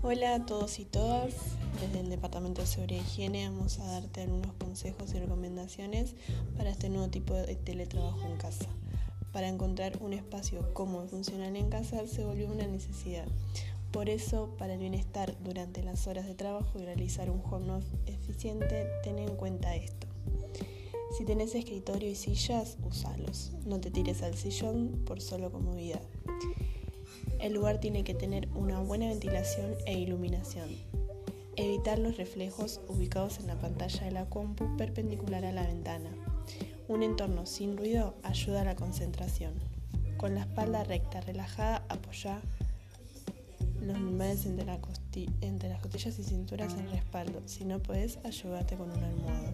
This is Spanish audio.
Hola a todos y todas. Desde el Departamento de Seguridad y Higiene vamos a darte algunos consejos y recomendaciones para este nuevo tipo de teletrabajo en casa. Para encontrar un espacio cómodo y funcional en casa se volvió una necesidad. Por eso, para el bienestar durante las horas de trabajo y realizar un home office eficiente, ten en cuenta esto. Si tenés escritorio y sillas, usalos. No te tires al sillón por solo comodidad. El lugar tiene que tener una buena ventilación e iluminación. Evitar los reflejos ubicados en la pantalla de la compu perpendicular a la ventana. Un entorno sin ruido ayuda a la concentración. Con la espalda recta, relajada, apoya los lumbares entre, las costillas y cinturas en respaldo. Si no puedes, ayúdate con un almohado.